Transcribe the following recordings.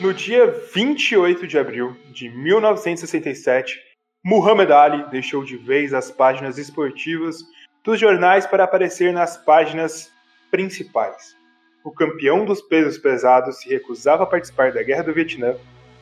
No dia 28 de abril de 1967, Muhammad Ali deixou de vez as páginas esportivas dos jornais para aparecer nas páginas principais. O campeão dos pesos pesados se recusava a participar da Guerra do Vietnã,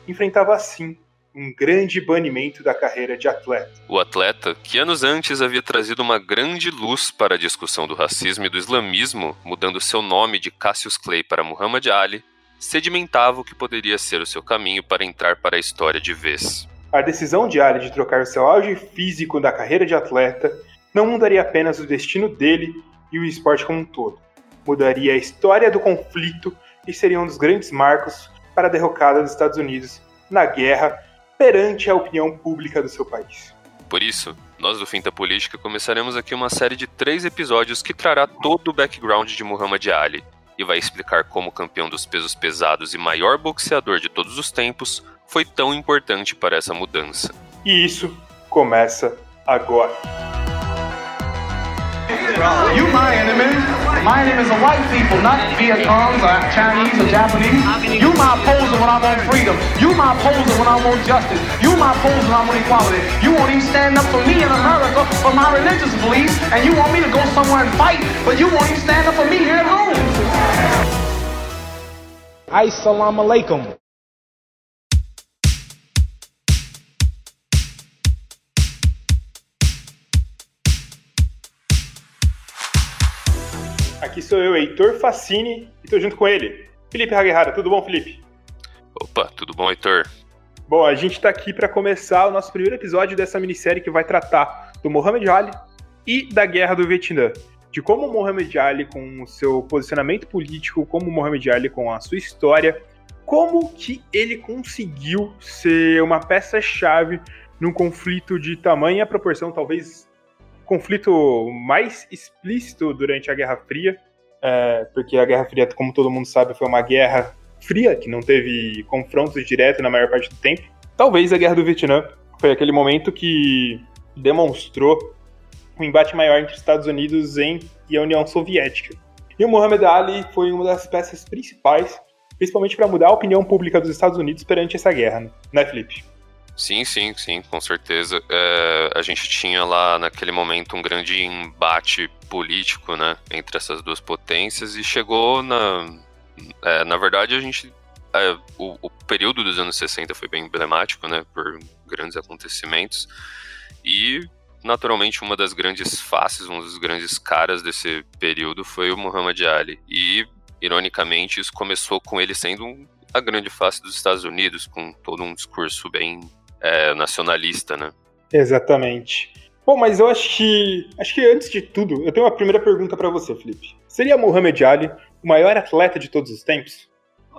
enfrentava assim um grande banimento da carreira de atleta. O atleta, que anos antes havia trazido uma grande luz para a discussão do racismo e do islamismo, mudando seu nome de Cassius Clay para Muhammad Ali, sedimentava o que poderia ser o seu caminho para entrar para a história de vez. A decisão de Ali de trocar seu auge físico da carreira de atleta não mudaria apenas o destino dele e o esporte como um todo. Mudaria a história do conflito e seria um dos grandes marcos para a derrocada dos Estados Unidos na guerra perante a opinião pública do seu país. Por isso, nós do Finta Política começaremos aqui uma série de três episódios que trará todo o background de Muhammad Ali, e vai explicar como o campeão dos pesos pesados e maior boxeador de todos os tempos foi tão importante para essa mudança. E isso começa agora. You my enemy. My enemy is the white people, not Vietnams or Chinese or Japanese. You my opposer when I want freedom. You my opposer when I want justice. You my opposer when I want equality. You won't even stand up for me in America for my religious beliefs, and you want me to go somewhere and fight, but you won't even stand up for me here at home. Assalamu alaikum. Aqui sou eu, Heitor Facini, e tô junto com ele, Felipe Haguerrara. Tudo bom, Felipe? Opa, tudo bom, Heitor? Bom, a gente tá aqui para começar o nosso primeiro episódio dessa minissérie que vai tratar do Muhammad Ali e da Guerra do Vietnã. De como o Muhammad Ali, com o seu posicionamento político, como o Muhammad Ali com a sua história, como que ele conseguiu ser uma peça-chave num conflito de tamanha proporção, talvez conflito mais explícito durante a Guerra Fria, é, porque a Guerra Fria, como todo mundo sabe, foi uma guerra fria, que não teve confrontos diretos na maior parte do tempo. Talvez a Guerra do Vietnã foi aquele momento que demonstrou um embate maior entre os Estados Unidos e a União Soviética. E o Muhammad Ali foi uma das peças principais, principalmente para mudar a opinião pública dos Estados Unidos perante essa guerra, né, Felipe? Sim, sim, sim, com certeza. É, a gente tinha lá naquele momento um grande embate político, né, entre essas duas potências e chegou na, é, na verdade a gente, é, o, o, período dos anos 60 foi bem emblemático, né, por grandes acontecimentos e naturalmente uma das grandes faces, um dos grandes caras desse período foi o Muhammad Ali e ironicamente isso começou com ele sendo a grande face dos Estados Unidos com todo um discurso bem é, nacionalista, né? Exatamente. Bom, mas eu acho que acho que antes de tudo, eu tenho uma primeira pergunta para você, Felipe. Seria Muhammad Ali o maior atleta de todos os tempos?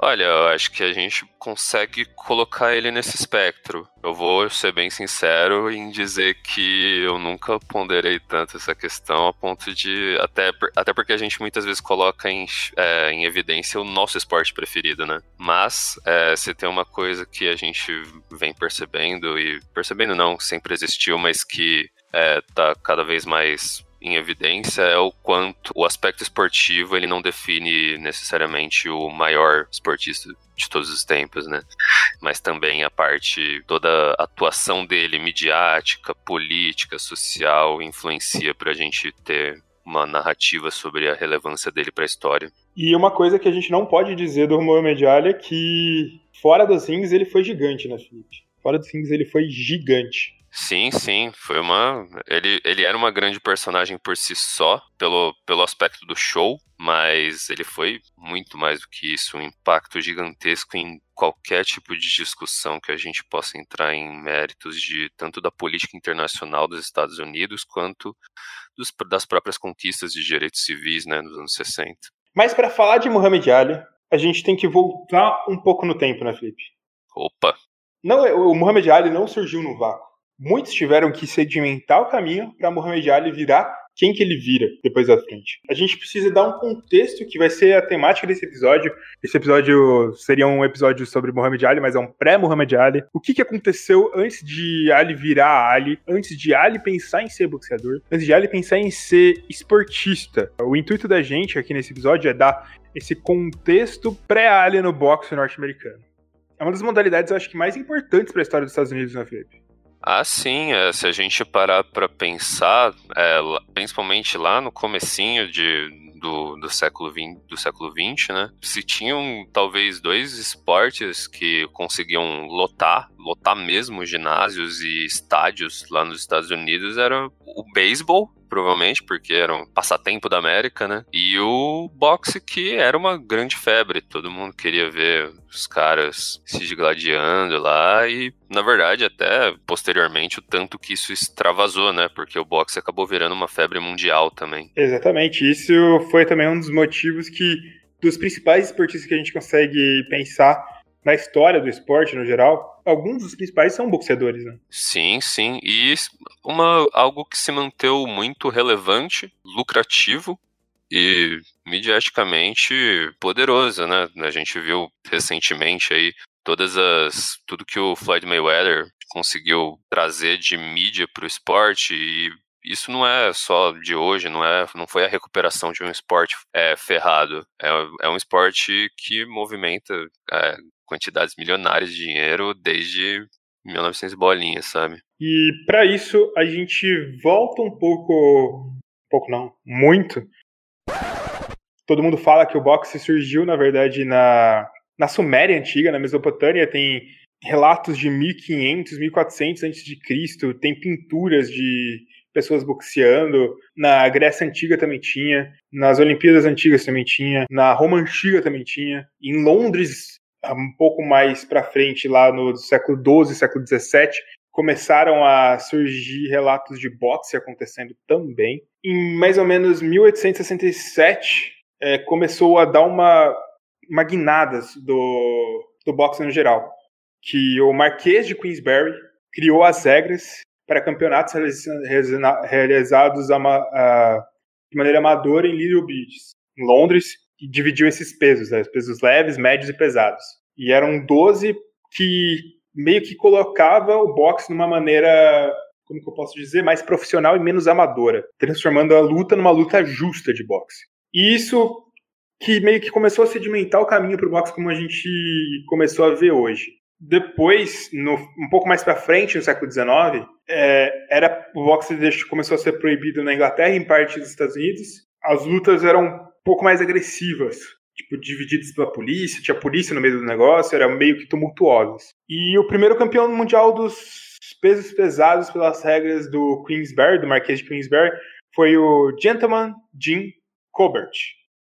Olha, eu acho que a gente consegue colocar ele nesse espectro. Eu vou ser bem sincero em dizer que eu nunca ponderei tanto essa questão a ponto de. Até, até porque a gente muitas vezes coloca em, é, em evidência o nosso esporte preferido, né? Mas é, se tem uma coisa que a gente vem percebendo, e percebendo não, sempre existiu, mas que é, tá cada vez mais em evidência é o quanto o aspecto esportivo ele não define necessariamente o maior esportista de todos os tempos, né? Mas também a parte, toda a atuação dele, midiática, política, social, influencia para a gente ter uma narrativa sobre a relevância dele para a história. E uma coisa que a gente não pode dizer do Muhammad Ali é que fora dos rings ele foi gigante, né, Felipe? Fora dos rings ele foi gigante. Sim, sim, foi uma. Ele, ele era uma grande personagem por si só, pelo, pelo aspecto do show, mas ele foi muito mais do que isso, um impacto gigantesco em qualquer tipo de discussão que a gente possa entrar em méritos de tanto da política internacional dos Estados Unidos quanto dos, das próprias conquistas de direitos civis, né, nos anos 60. Mas para falar de Muhammad Ali, a gente tem que voltar um pouco no tempo, né, Felipe? Opa! Não, o Muhammad Ali não surgiu no vácuo muitos tiveram que sedimentar o caminho para Muhammad Ali virar quem que ele vira depois da frente. A gente precisa dar um contexto que vai ser a temática desse episódio. Esse episódio seria um episódio sobre Muhammad Ali, mas é um pré-Muhammad Ali. O que, que aconteceu antes de Ali virar Ali, antes de Ali pensar em ser boxeador, antes de Ali pensar em ser esportista. O intuito da gente aqui nesse episódio é dar esse contexto pré-Ali no boxe norte-americano. é uma das modalidades, eu acho que mais importantes para a história dos Estados Unidos, né, Felipe? Ah, sim. É, se a gente parar para pensar, é, principalmente lá no comecinho de, do, do século XX, do século XX, né? Se tinham talvez dois esportes que conseguiam lotar, lotar mesmo ginásios e estádios lá nos Estados Unidos, era o beisebol provavelmente, porque era um passatempo da América, né? E o boxe, que era uma grande febre. Todo mundo queria ver os caras se digladiando lá e, na verdade, até posteriormente, o tanto que isso extravasou, né? Porque o boxe acabou virando uma febre mundial também. Exatamente. Isso foi também um dos motivos que, dos principais esportistas que a gente consegue pensar na história do esporte no geral, alguns dos principais são boxeadores, né? Sim, sim. E uma, algo que se manteve muito relevante, lucrativo e mediaticamente poderoso, né? A gente viu recentemente aí todas as tudo que o Floyd Mayweather conseguiu trazer de mídia para o esporte e isso não é só de hoje, não é, não foi a recuperação de um esporte é, ferrado. É, é um esporte que movimenta é, quantidades milionárias de dinheiro desde 1900 bolinhas, sabe? E para isso a gente volta um pouco, um pouco não, muito. Todo mundo fala que o boxe surgiu, na verdade, na, na Suméria antiga, na Mesopotâmia, tem relatos de 1500, 1400 a.C., tem pinturas de pessoas boxeando, na Grécia Antiga também tinha, nas Olimpíadas Antigas também tinha, na Roma Antiga também tinha, em Londres um pouco mais para frente, lá no século XII, século XVII, começaram a surgir relatos de boxe acontecendo também. Em mais ou menos 1867, é, começou a dar uma, uma guinada do, do boxe no geral. Que o Marquês de Queensberry criou as regras para campeonatos realizados a, a, de maneira amadora em Little Bridges, em Londres, dividiu esses pesos, né, pesos leves, médios e pesados. E eram 12 que meio que colocava o boxe numa maneira, como que eu posso dizer, mais profissional e menos amadora, transformando a luta numa luta justa de boxe. E isso que meio que começou a sedimentar o caminho para o boxe como a gente começou a ver hoje. Depois, no, um pouco mais para frente, no século XIX, é, era, o boxe começou a ser proibido na Inglaterra e em parte dos Estados Unidos. As lutas eram pouco mais agressivas, tipo, divididos pela polícia, tinha polícia no meio do negócio, era meio que tumultuosos. E o primeiro campeão mundial dos pesos pesados pelas regras do Queensberry, do Marquês de Queensberry, foi o Gentleman Jim Colbert,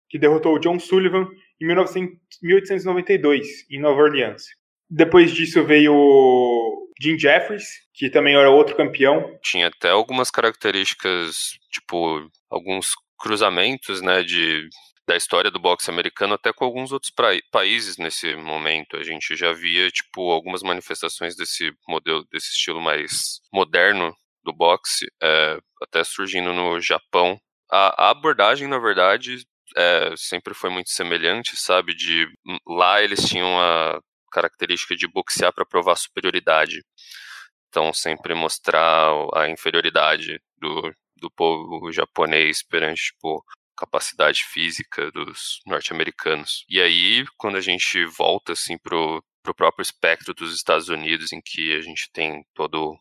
que derrotou o John Sullivan em 1900, 1892, em Nova Orleans. Depois disso veio o Jim Jeffries, que também era outro campeão. Tinha até algumas características, tipo, alguns cruzamentos, né, de da história do boxe americano até com alguns outros países nesse momento. A gente já via, tipo, algumas manifestações desse modelo, desse estilo mais moderno do boxe, é, até surgindo no Japão. A, a abordagem, na verdade, é, sempre foi muito semelhante, sabe? De lá eles tinham a característica de boxear para provar superioridade. Então, sempre mostrar a inferioridade do, do povo japonês perante, tipo, capacidade física dos norte-americanos. E aí, quando a gente volta assim pro próprio espectro dos Estados Unidos, em que a gente tem todo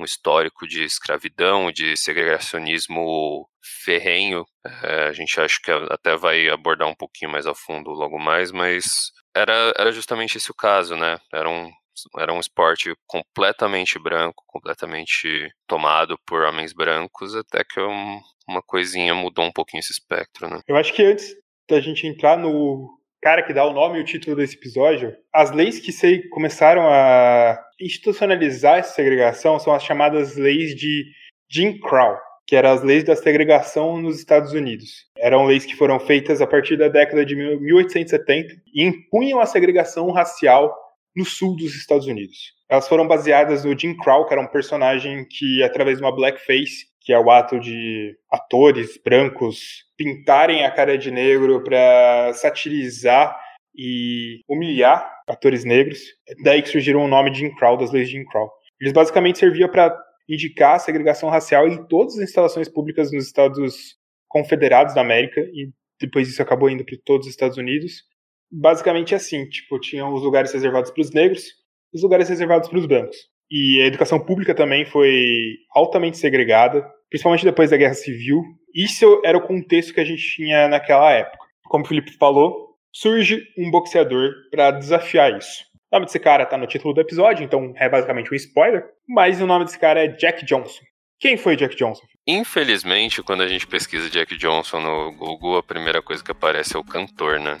um histórico de escravidão, de segregacionismo ferrenho, é, a gente acha que até vai abordar um pouquinho mais a fundo logo mais, mas era, era justamente esse o caso, né? Era um, era um esporte completamente branco, completamente tomado por homens brancos, até que um, uma coisinha mudou um pouquinho esse espectro, né? Eu acho que antes da gente entrar no cara que dá o nome e o título desse episódio, as leis que sei, começaram a institucionalizar essa segregação são as chamadas leis de Jim Crow, que eram as leis da segregação nos Estados Unidos. Eram leis que foram feitas a partir da década de 1870 e impunham a segregação racial no sul dos Estados Unidos. Elas foram baseadas no Jim Crow, que era um personagem que, através de uma blackface, que é o ato de atores brancos pintarem a cara de negro para satirizar e humilhar atores negros. Daí que surgiram o nome de Jim Crow, das leis de Jim Crow. Eles basicamente serviam para indicar a segregação racial em todas as instalações públicas nos Estados Confederados da América, e depois isso acabou indo para todos os Estados Unidos. Basicamente assim, tipo, tinham os lugares reservados para os negros, os lugares reservados para os brancos. E a educação pública também foi altamente segregada, principalmente depois da Guerra Civil. Isso era o contexto que a gente tinha naquela época. Como o Felipe falou, surge um boxeador para desafiar isso. O nome desse cara tá no título do episódio, então é basicamente um spoiler, mas o nome desse cara é Jack Johnson. Quem foi Jack Johnson? Infelizmente, quando a gente pesquisa Jack Johnson no Google, a primeira coisa que aparece é o cantor, né?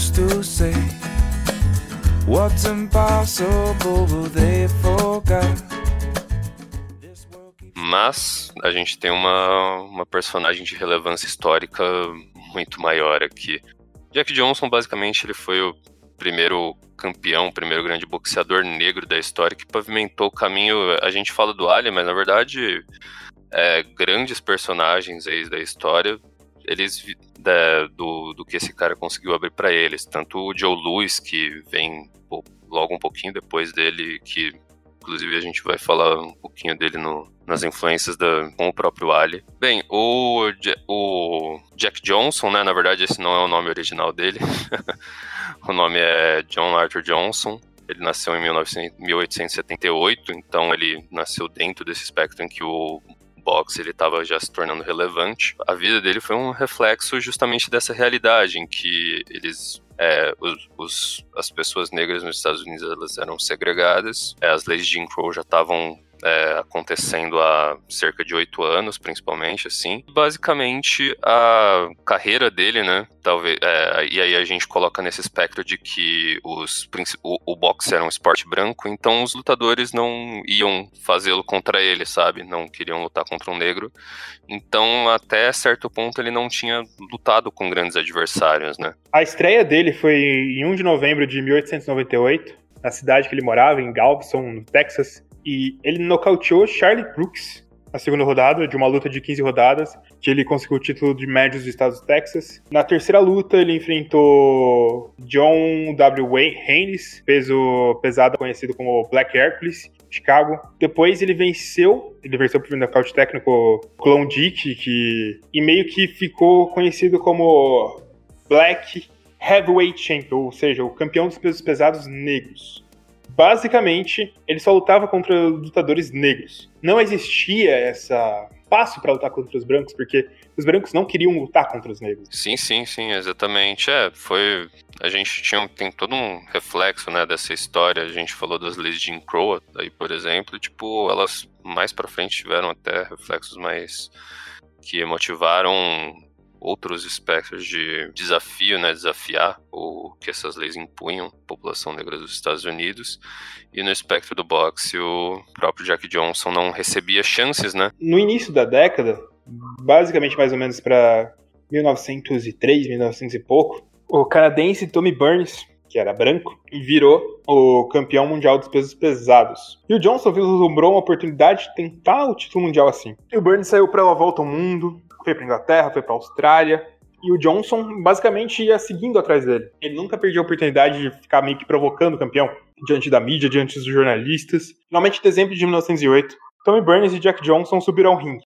To say what's impossible they forgot? Mas a gente tem uma, uma personagem de relevância histórica muito maior aqui. Jack Johnson, basicamente, ele foi o primeiro campeão, o primeiro grande boxeador negro da história que pavimentou o caminho. A gente fala do Ali, mas na verdade, é, grandes personagens aí da história, eles da, do, do que esse cara conseguiu abrir para eles. Tanto o Joe Louis, que vem pô, logo um pouquinho depois dele, que inclusive a gente vai falar um pouquinho dele no, nas influências da, com o próprio Ali. Bem, o, o Jack Johnson, né, na verdade esse não é o nome original dele, o nome é John Arthur Johnson, ele nasceu em 1900, 1878, então ele nasceu dentro desse espectro em que o boxe ele estava já se tornando relevante. A vida dele foi um reflexo justamente dessa realidade em que eles é, os, os, as pessoas negras nos Estados Unidos elas eram segregadas, é, as leis de Jim Crow já estavam é, acontecendo há cerca de oito anos, principalmente, assim. Basicamente, a carreira dele, né, talvez, é, e aí a gente coloca nesse espectro de que os, o, o boxe era um esporte branco, então os lutadores não iam fazê-lo contra ele, sabe? Não queriam lutar contra um negro. Então, até certo ponto, ele não tinha lutado com grandes adversários, né? A estreia dele foi em 1 de novembro de 1898, na cidade que ele morava, em Galveston, no Texas. E ele nocauteou Charlie Brooks na segunda rodada, de uma luta de 15 rodadas, que ele conseguiu o título de médios do estado do Texas. Na terceira luta, ele enfrentou John W. Haynes, peso pesado conhecido como Black Hercules, Chicago. Depois ele venceu, ele venceu por nocaute técnico Clone Dick, que e meio que ficou conhecido como Black Heavyweight Champion, ou seja, o campeão dos pesos pesados negros basicamente, ele só lutava contra lutadores negros. Não existia essa passo para lutar contra os brancos, porque os brancos não queriam lutar contra os negros. Sim, sim, sim, exatamente. É, foi. A gente tinha, tem todo um reflexo, né, dessa história. A gente falou das leis de Jim Crow, aí, por exemplo, tipo, elas mais para frente tiveram até reflexos mais que motivaram outros espectros de desafio, né, desafiar o que essas leis impunham à população negra dos Estados Unidos. E no espectro do boxe, o próprio Jack Johnson não recebia chances, né? No início da década, basicamente mais ou menos para 1903, 1900 e pouco, o canadense Tommy Burns, que era branco, virou o campeão mundial dos pesos pesados. E o Johnson vislumbrou uma oportunidade de tentar o título mundial assim. E o Burns saiu para uma volta ao mundo, foi para Inglaterra, foi para Austrália. E o Johnson basicamente ia seguindo atrás dele. Ele nunca perdia a oportunidade de ficar meio que provocando o campeão diante da mídia, diante dos jornalistas. Finalmente, em dezembro de 1908, Tommy Burns e Jack Johnson subiram ao ringue.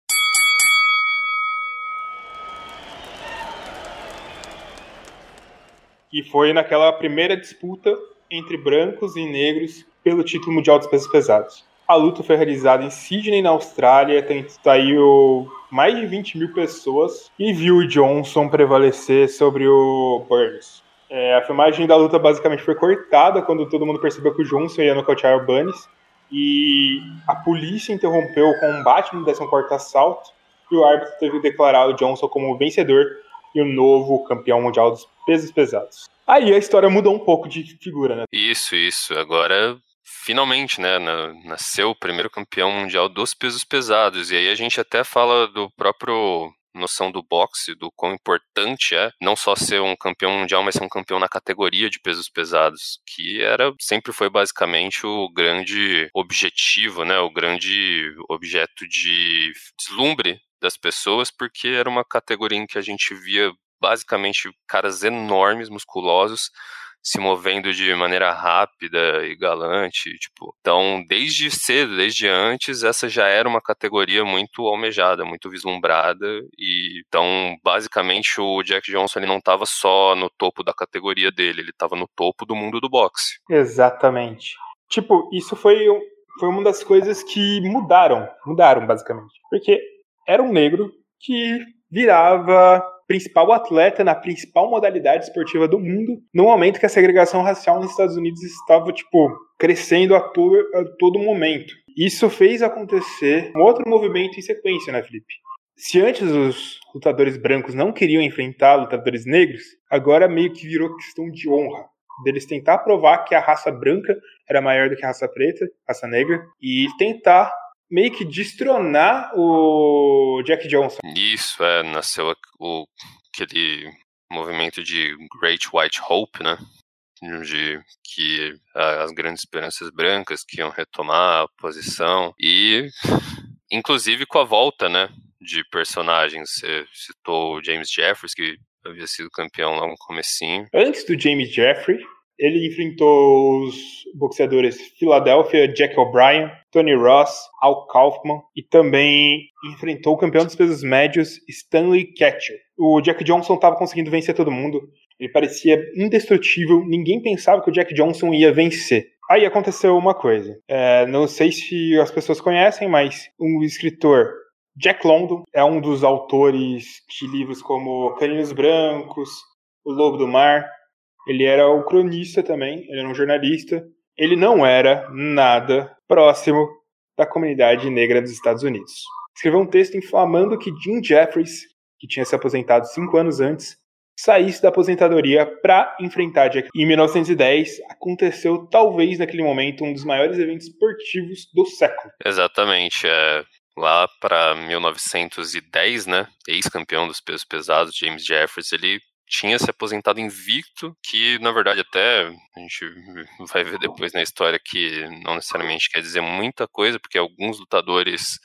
E foi naquela primeira disputa entre brancos e negros pelo título mundial dos pesos pesados. A luta foi realizada em Sydney, na Austrália, saiu mais de 20 mil pessoas e viu o Johnson prevalecer sobre o Burns. É, a filmagem da luta basicamente foi cortada quando todo mundo percebeu que o Johnson ia nocautear o Burns e a polícia interrompeu o combate no 14º assalto e o árbitro teve que declarar o Johnson como vencedor e o novo campeão mundial dos pesos pesados. Aí a história mudou um pouco de figura, né? Isso, isso. Agora finalmente, né, nasceu o primeiro campeão mundial dos pesos pesados. E aí a gente até fala do próprio noção do boxe, do quão importante é não só ser um campeão mundial, mas ser um campeão na categoria de pesos pesados, que era sempre foi basicamente o grande objetivo, né, o grande objeto de deslumbre das pessoas, porque era uma categoria em que a gente via basicamente caras enormes, musculosos, se movendo de maneira rápida e galante, tipo. Então, desde cedo, desde antes, essa já era uma categoria muito almejada, muito vislumbrada e então, basicamente, o Jack Johnson ele não estava só no topo da categoria dele, ele estava no topo do mundo do boxe. Exatamente. Tipo, isso foi, foi uma das coisas que mudaram, mudaram basicamente. Porque era um negro que virava principal atleta na principal modalidade esportiva do mundo, no momento que a segregação racial nos Estados Unidos estava, tipo, crescendo a, to a todo momento. Isso fez acontecer um outro movimento em sequência, né, Felipe? Se antes os lutadores brancos não queriam enfrentar lutadores negros, agora meio que virou questão de honra. Deles tentar provar que a raça branca era maior do que a raça preta, raça negra, e tentar meio que destronar o Jack Johnson. Isso, é, nasceu o, aquele movimento de Great White Hope, né? De que as grandes esperanças brancas que iam retomar a posição e, inclusive, com a volta, né? De personagens. Você citou o James Jeffries, que havia sido campeão lá no comecinho. Antes do James Jeffrey, ele enfrentou os boxeadores Philadelphia, Jack O'Brien, Tony Ross, Al Kaufman e também enfrentou o campeão dos pesos médios Stanley Ketchel. O Jack Johnson estava conseguindo vencer todo mundo. Ele parecia indestrutível. Ninguém pensava que o Jack Johnson ia vencer. Aí aconteceu uma coisa. É, não sei se as pessoas conhecem, mas um escritor Jack London é um dos autores de livros como Caninos Brancos, O Lobo do Mar, ele era o cronista também, ele era um jornalista. Ele não era nada próximo da comunidade negra dos Estados Unidos. Escreveu um texto inflamando que Jim Jeffries, que tinha se aposentado cinco anos antes, saísse da aposentadoria para enfrentar Jack. Em 1910, aconteceu talvez naquele momento um dos maiores eventos esportivos do século. Exatamente. É, lá para 1910, né, ex-campeão dos pesos pesados, James Jeffries, ele tinha se aposentado invicto, que na verdade até a gente vai ver depois na história que não necessariamente quer dizer muita coisa, porque alguns lutadores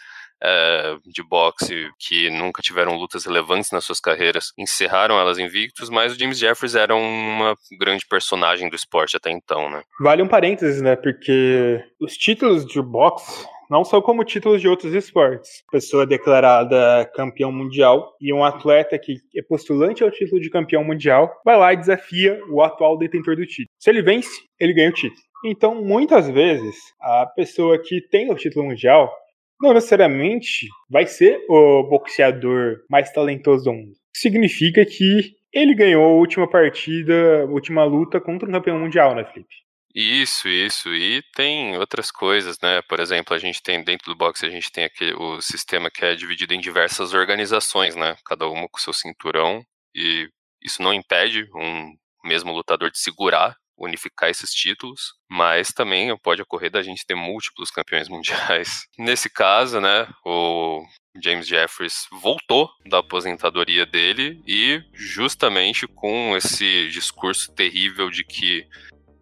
é, de boxe que nunca tiveram lutas relevantes nas suas carreiras encerraram elas invictos, mas o James Jeffries era uma grande personagem do esporte até então, né? Vale um parênteses, né? Porque os títulos de boxe não são como títulos de outros esportes. Pessoa declarada campeão mundial e um atleta que é postulante ao título de campeão mundial vai lá e desafia o atual detentor do título. Se ele vence, ele ganha o título. Então, muitas vezes, a pessoa que tem o título mundial não necessariamente vai ser o boxeador mais talentoso do mundo. Significa que ele ganhou a última partida, a última luta contra um campeão mundial, né, Felipe? Isso, isso. E tem outras coisas, né? Por exemplo, a gente tem dentro do boxe, a gente tem aquele, o sistema que é dividido em diversas organizações, né? Cada uma com seu cinturão. E isso não impede um mesmo lutador de segurar, unificar esses títulos, mas também pode ocorrer da gente ter múltiplos campeões mundiais. Nesse caso, né, o James Jeffries voltou da aposentadoria dele e justamente com esse discurso terrível de que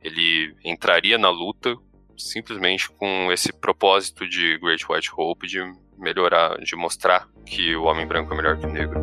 ele entraria na luta simplesmente com esse propósito de Great White Hope de melhorar, de mostrar que o homem branco é melhor que o negro.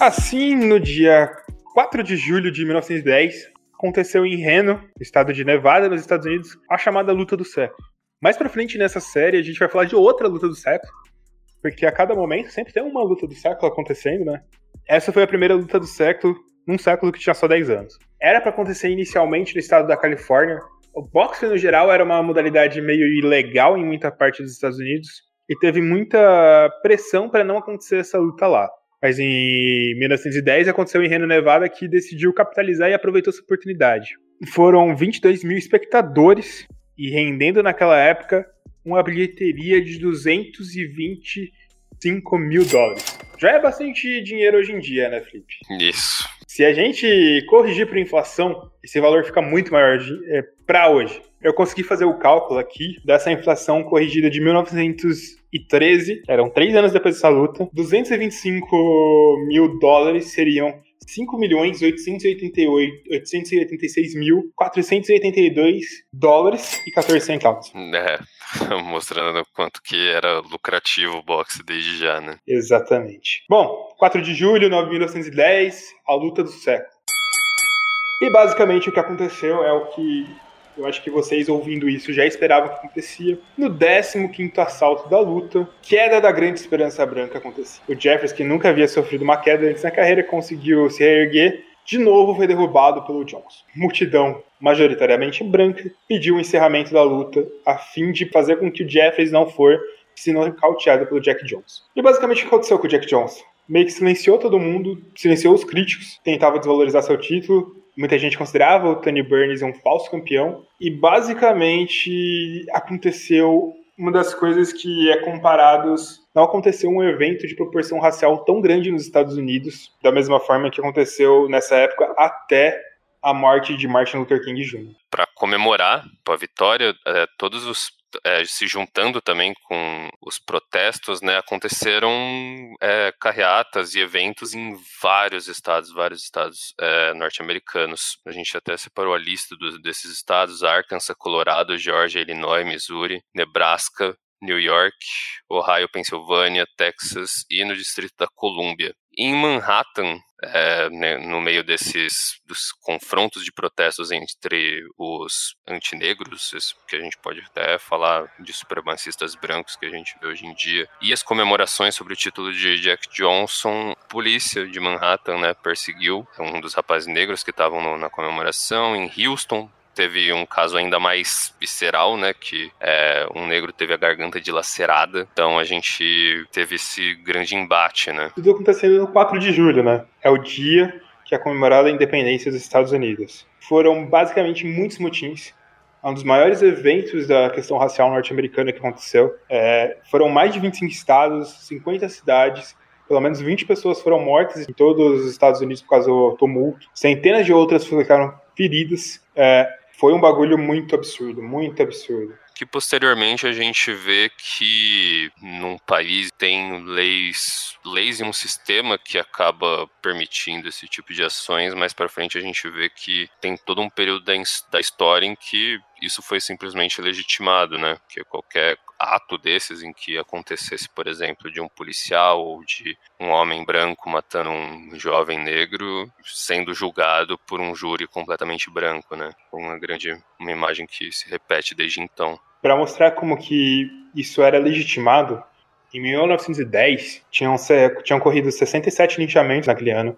Assim, no dia 4 de julho de 1910, aconteceu em Reno, estado de Nevada, nos Estados Unidos, a chamada luta do século. Mais pra frente nessa série, a gente vai falar de outra luta do século, porque a cada momento sempre tem uma luta do século acontecendo, né? Essa foi a primeira luta do século, num século que tinha só 10 anos. Era para acontecer inicialmente no estado da Califórnia. O boxe, no geral, era uma modalidade meio ilegal em muita parte dos Estados Unidos, e teve muita pressão para não acontecer essa luta lá. Mas em 1910 aconteceu em Reno, Nevada, que decidiu capitalizar e aproveitou essa oportunidade. Foram 22 mil espectadores e rendendo naquela época uma bilheteria de 225 mil dólares. Já é bastante dinheiro hoje em dia, né, Felipe? Isso. Se a gente corrigir para inflação, esse valor fica muito maior é, para hoje. Eu consegui fazer o cálculo aqui dessa inflação corrigida de 1913, eram três anos depois dessa luta, 225 mil dólares seriam 5.886.482 dólares e 14 centavos. É, mostrando quanto que era lucrativo o boxe desde já, né? Exatamente. Bom, 4 de julho de 1910, a luta do século. E basicamente o que aconteceu é o que eu acho que vocês ouvindo isso já esperavam que acontecia. No 15 assalto da luta, queda da grande esperança branca acontecia. O Jeffers, que nunca havia sofrido uma queda antes na carreira, conseguiu se reerguer. De novo foi derrubado pelo Johnson. Multidão, majoritariamente branca, pediu o encerramento da luta a fim de fazer com que o Jeffers não for se não cauteado pelo Jack Johnson. E basicamente o que aconteceu com o Jack Johnson? Meio que silenciou todo mundo, silenciou os críticos, tentava desvalorizar seu título, Muita gente considerava o Tony Burns um falso campeão. E basicamente aconteceu uma das coisas que é comparados. Não aconteceu um evento de proporção racial tão grande nos Estados Unidos, da mesma forma que aconteceu nessa época até a morte de Martin Luther King Jr. Para comemorar a vitória, é, todos os é, se juntando também com os protestos, né, aconteceram é, carreatas e eventos em vários estados, vários estados é, norte-americanos. A gente até separou a lista dos, desses estados: Arkansas, Colorado, Georgia, Illinois, Missouri, Nebraska, New York, Ohio, Pensilvânia, Texas e no Distrito da Colômbia. Em Manhattan, é, no meio desses dos confrontos de protestos entre os antinegros, que a gente pode até falar de supremacistas brancos que a gente vê hoje em dia, e as comemorações sobre o título de Jack Johnson, a polícia de Manhattan né, perseguiu um dos rapazes negros que estavam na comemoração. Em Houston, teve um caso ainda mais visceral, né? Que é, um negro teve a garganta dilacerada. Então a gente teve esse grande embate, né? Tudo acontecendo no 4 de julho, né? É o dia que é comemorada a independência dos Estados Unidos. Foram basicamente muitos motins. É um dos maiores eventos da questão racial norte-americana que aconteceu. É, foram mais de 25 estados, 50 cidades, pelo menos 20 pessoas foram mortas em todos os Estados Unidos por causa do tumulto. Centenas de outras ficaram feridas. É, foi um bagulho muito absurdo, muito absurdo. Que posteriormente a gente vê que num país tem leis, leis e um sistema que acaba permitindo esse tipo de ações, mais para frente a gente vê que tem todo um período da, da história em que isso foi simplesmente legitimado, né? Que qualquer ato desses em que acontecesse, por exemplo, de um policial ou de um homem branco matando um jovem negro, sendo julgado por um júri completamente branco, né? Uma grande uma imagem que se repete desde então. Para mostrar como que isso era legitimado, em 1910 tinham, tinham corrido 67 linchamentos naquele ano.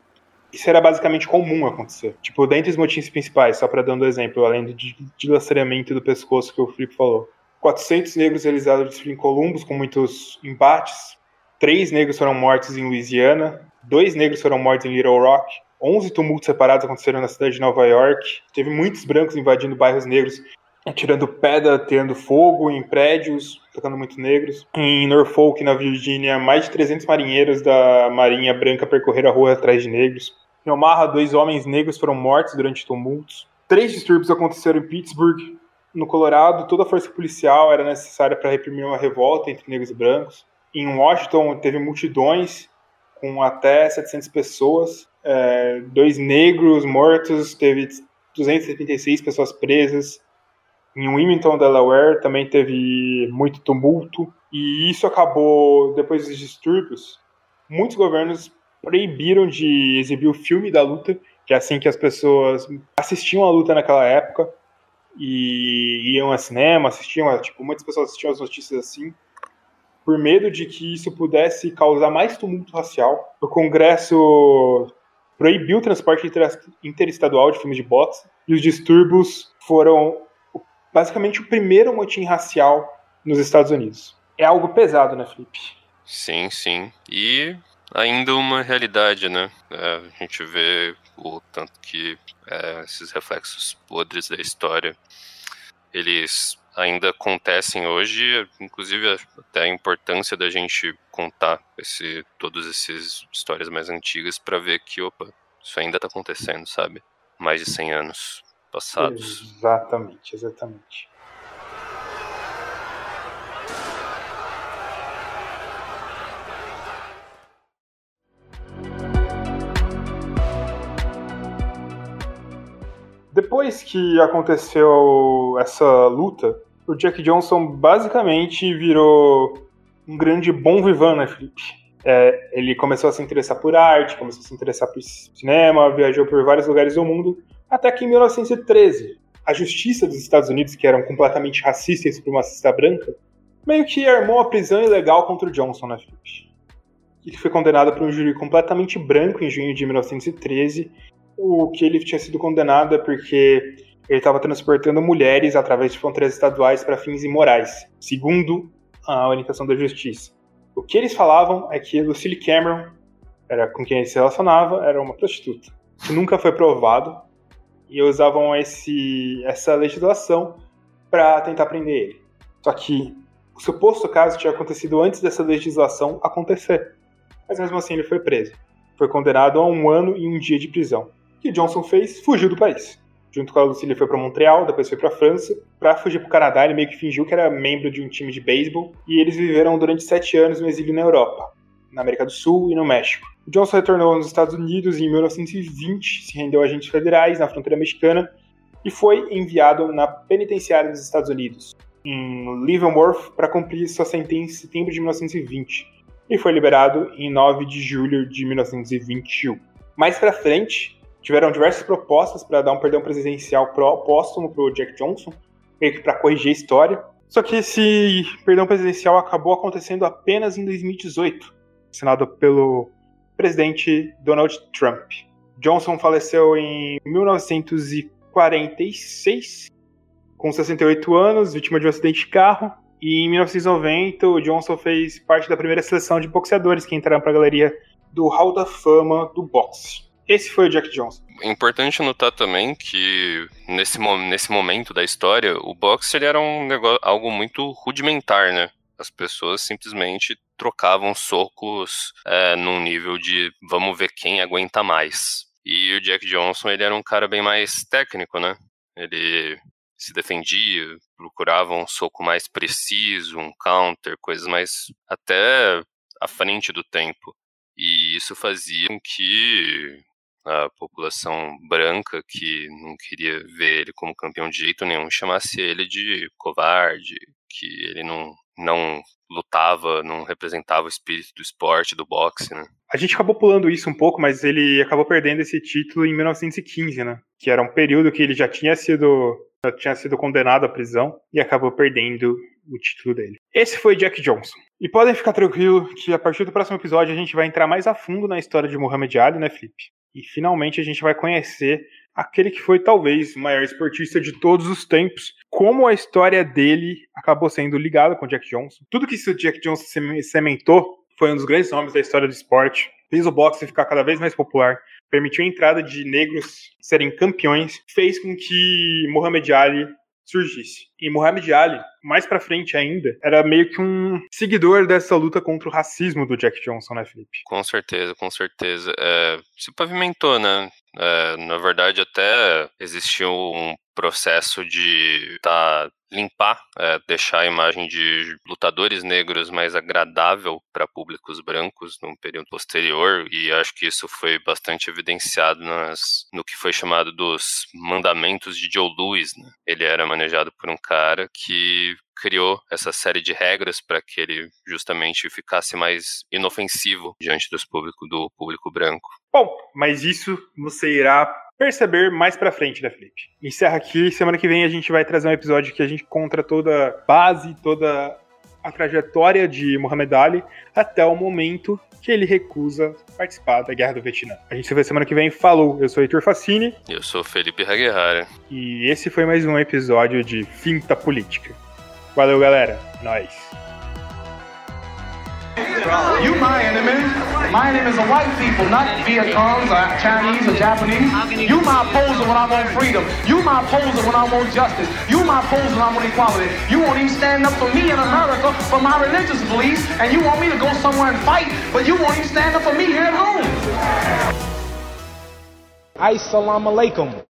Isso era basicamente comum acontecer. Tipo, dentre os motivos principais, só para dando exemplo, além do dilaceramento do pescoço que o Felipe falou, 400 negros realizados em Columbus, com muitos embates. Três negros foram mortos em Louisiana. Dois negros foram mortos em Little Rock. 11 tumultos separados aconteceram na cidade de Nova York. Teve muitos brancos invadindo bairros negros, atirando pedra, tirando fogo em prédios, tocando muitos negros. Em Norfolk, na Virgínia, mais de 300 marinheiros da Marinha Branca percorreram a rua atrás de negros. Em Omaha, dois homens negros foram mortos durante tumultos. Três distúrbios aconteceram em Pittsburgh, no Colorado, toda a força policial era necessária para reprimir uma revolta entre negros e brancos. Em Washington, teve multidões com até 700 pessoas, é, dois negros mortos, teve 276 pessoas presas. Em Wilmington, Delaware, também teve muito tumulto. E isso acabou, depois dos distúrbios, muitos governos proibiram de exibir o filme da luta, que é assim que as pessoas assistiam à luta naquela época e iam a cinema, assistiam, tipo, muitas pessoas assistiam as notícias assim, por medo de que isso pudesse causar mais tumulto racial. O Congresso proibiu o transporte interestadual de filmes de boxe e os distúrbios foram basicamente o primeiro motim racial nos Estados Unidos. É algo pesado, né, Felipe? Sim, sim. E ainda uma realidade, né? É, a gente vê o tanto que é, esses reflexos podres da história, eles ainda acontecem hoje, inclusive até a importância da gente contar esse, todas essas histórias mais antigas para ver que, opa, isso ainda está acontecendo, sabe? Mais de 100 anos passados. Exatamente, exatamente. Depois que aconteceu essa luta, o Jack Johnson basicamente virou um grande bom vivant, né, Felipe? É, ele começou a se interessar por arte, começou a se interessar por cinema, viajou por vários lugares do mundo, até que em 1913, a justiça dos Estados Unidos, que eram completamente racistas e supremacista branca, meio que armou a prisão ilegal contra o Johnson, né, Felipe? Ele foi condenado por um júri completamente branco em junho de 1913. O que ele tinha sido condenado é porque ele estava transportando mulheres através de fronteiras estaduais para fins imorais, segundo a orientação da justiça. O que eles falavam é que Lucille Cameron, era com quem ele se relacionava, era uma prostituta. Isso nunca foi provado e usavam esse, essa legislação para tentar prender ele. Só que o suposto caso tinha acontecido antes dessa legislação acontecer. Mas mesmo assim ele foi preso. Foi condenado a um ano e um dia de prisão. Que Johnson fez? Fugiu do país. Junto com a Lucille foi para Montreal, depois foi para França. Para fugir para o Canadá, ele meio que fingiu que era membro de um time de beisebol. E eles viveram durante sete anos no exílio na Europa, na América do Sul e no México. Johnson retornou nos Estados Unidos em 1920, se rendeu a agentes federais na fronteira mexicana e foi enviado na penitenciária dos Estados Unidos, em Leavenworth, para cumprir sua sentença em setembro de 1920 e foi liberado em 9 de julho de 1921. Mais para frente, tiveram diversas propostas para dar um perdão presidencial póstumo para o Jack Johnson, meio que para corrigir a história. Só que esse perdão presidencial acabou acontecendo apenas em 2018, assinado pelo presidente Donald Trump. Johnson faleceu em 1946, com 68 anos, vítima de um acidente de carro, e em 1990, o Johnson fez parte da primeira seleção de boxeadores que entraram para a galeria do Hall da Fama do boxe. Esse foi o Jack Johnson. É importante notar também que nesse, nesse momento da história, o boxe ele era um negócio, algo muito rudimentar, né? As pessoas simplesmente trocavam socos é, num nível de vamos ver quem aguenta mais. E o Jack Johnson ele era um cara bem mais técnico, né? Ele se defendia, procurava um soco mais preciso, um counter, coisas mais até à frente do tempo. E isso fazia com que a população branca que não queria ver ele como campeão de jeito nenhum chamasse ele de covarde, que ele não, não lutava, não representava o espírito do esporte, do boxe, né? A gente acabou pulando isso um pouco, mas ele acabou perdendo esse título em 1915, né? Que era um período que ele já tinha sido já tinha sido condenado à prisão e acabou perdendo o título dele. Esse foi Jack Johnson. E podem ficar tranquilo que a partir do próximo episódio a gente vai entrar mais a fundo na história de Muhammad Ali, né, Felipe? E finalmente a gente vai conhecer aquele que foi talvez o maior esportista de todos os tempos, como a história dele acabou sendo ligada com Jack Johnson. Tudo que o Jack Johnson sementou foi um dos grandes nomes da história do esporte, fez o boxe ficar cada vez mais popular, permitiu a entrada de negros serem campeões, fez com que Muhammad Ali surgisse. E Muhammad Ali, mais para frente ainda, era meio que um seguidor dessa luta contra o racismo do Jack Johnson, né, Felipe? Com certeza, com certeza. É, se pavimentou, né? É, na verdade, até existiu um processo de tá, limpar, é, deixar a imagem de lutadores negros mais agradável para públicos brancos num período posterior, e acho que isso foi bastante evidenciado nas, no que foi chamado dos mandamentos de Joe Louis. Né? Ele era manejado por um cara que criou essa série de regras para que ele justamente ficasse mais inofensivo diante dos público, do público branco. Bom, mas isso você irá perceber mais pra frente, né, Felipe? Encerra aqui. Semana que vem a gente vai trazer um episódio que a gente conta toda a base, toda a trajetória de Muhammad Ali até o momento que ele recusa participar da Guerra do Vietnã. A gente se vê semana que vem. Falou! Eu sou Heitor Facini. Eu sou Felipe Haguerrara. E esse foi mais um episódio de Finta Política. Valeu, galera. Nós. You my enemy. My enemy is the white people, not Viet Congs or Chinese or Japanese. You my opposer when I want freedom. You my opposer when I want justice. You my opposer when I want equality. You won't even stand up for me in America for my religious beliefs, and you want me to go somewhere and fight, but you won't even stand up for me here at home. Assalamu alaikum.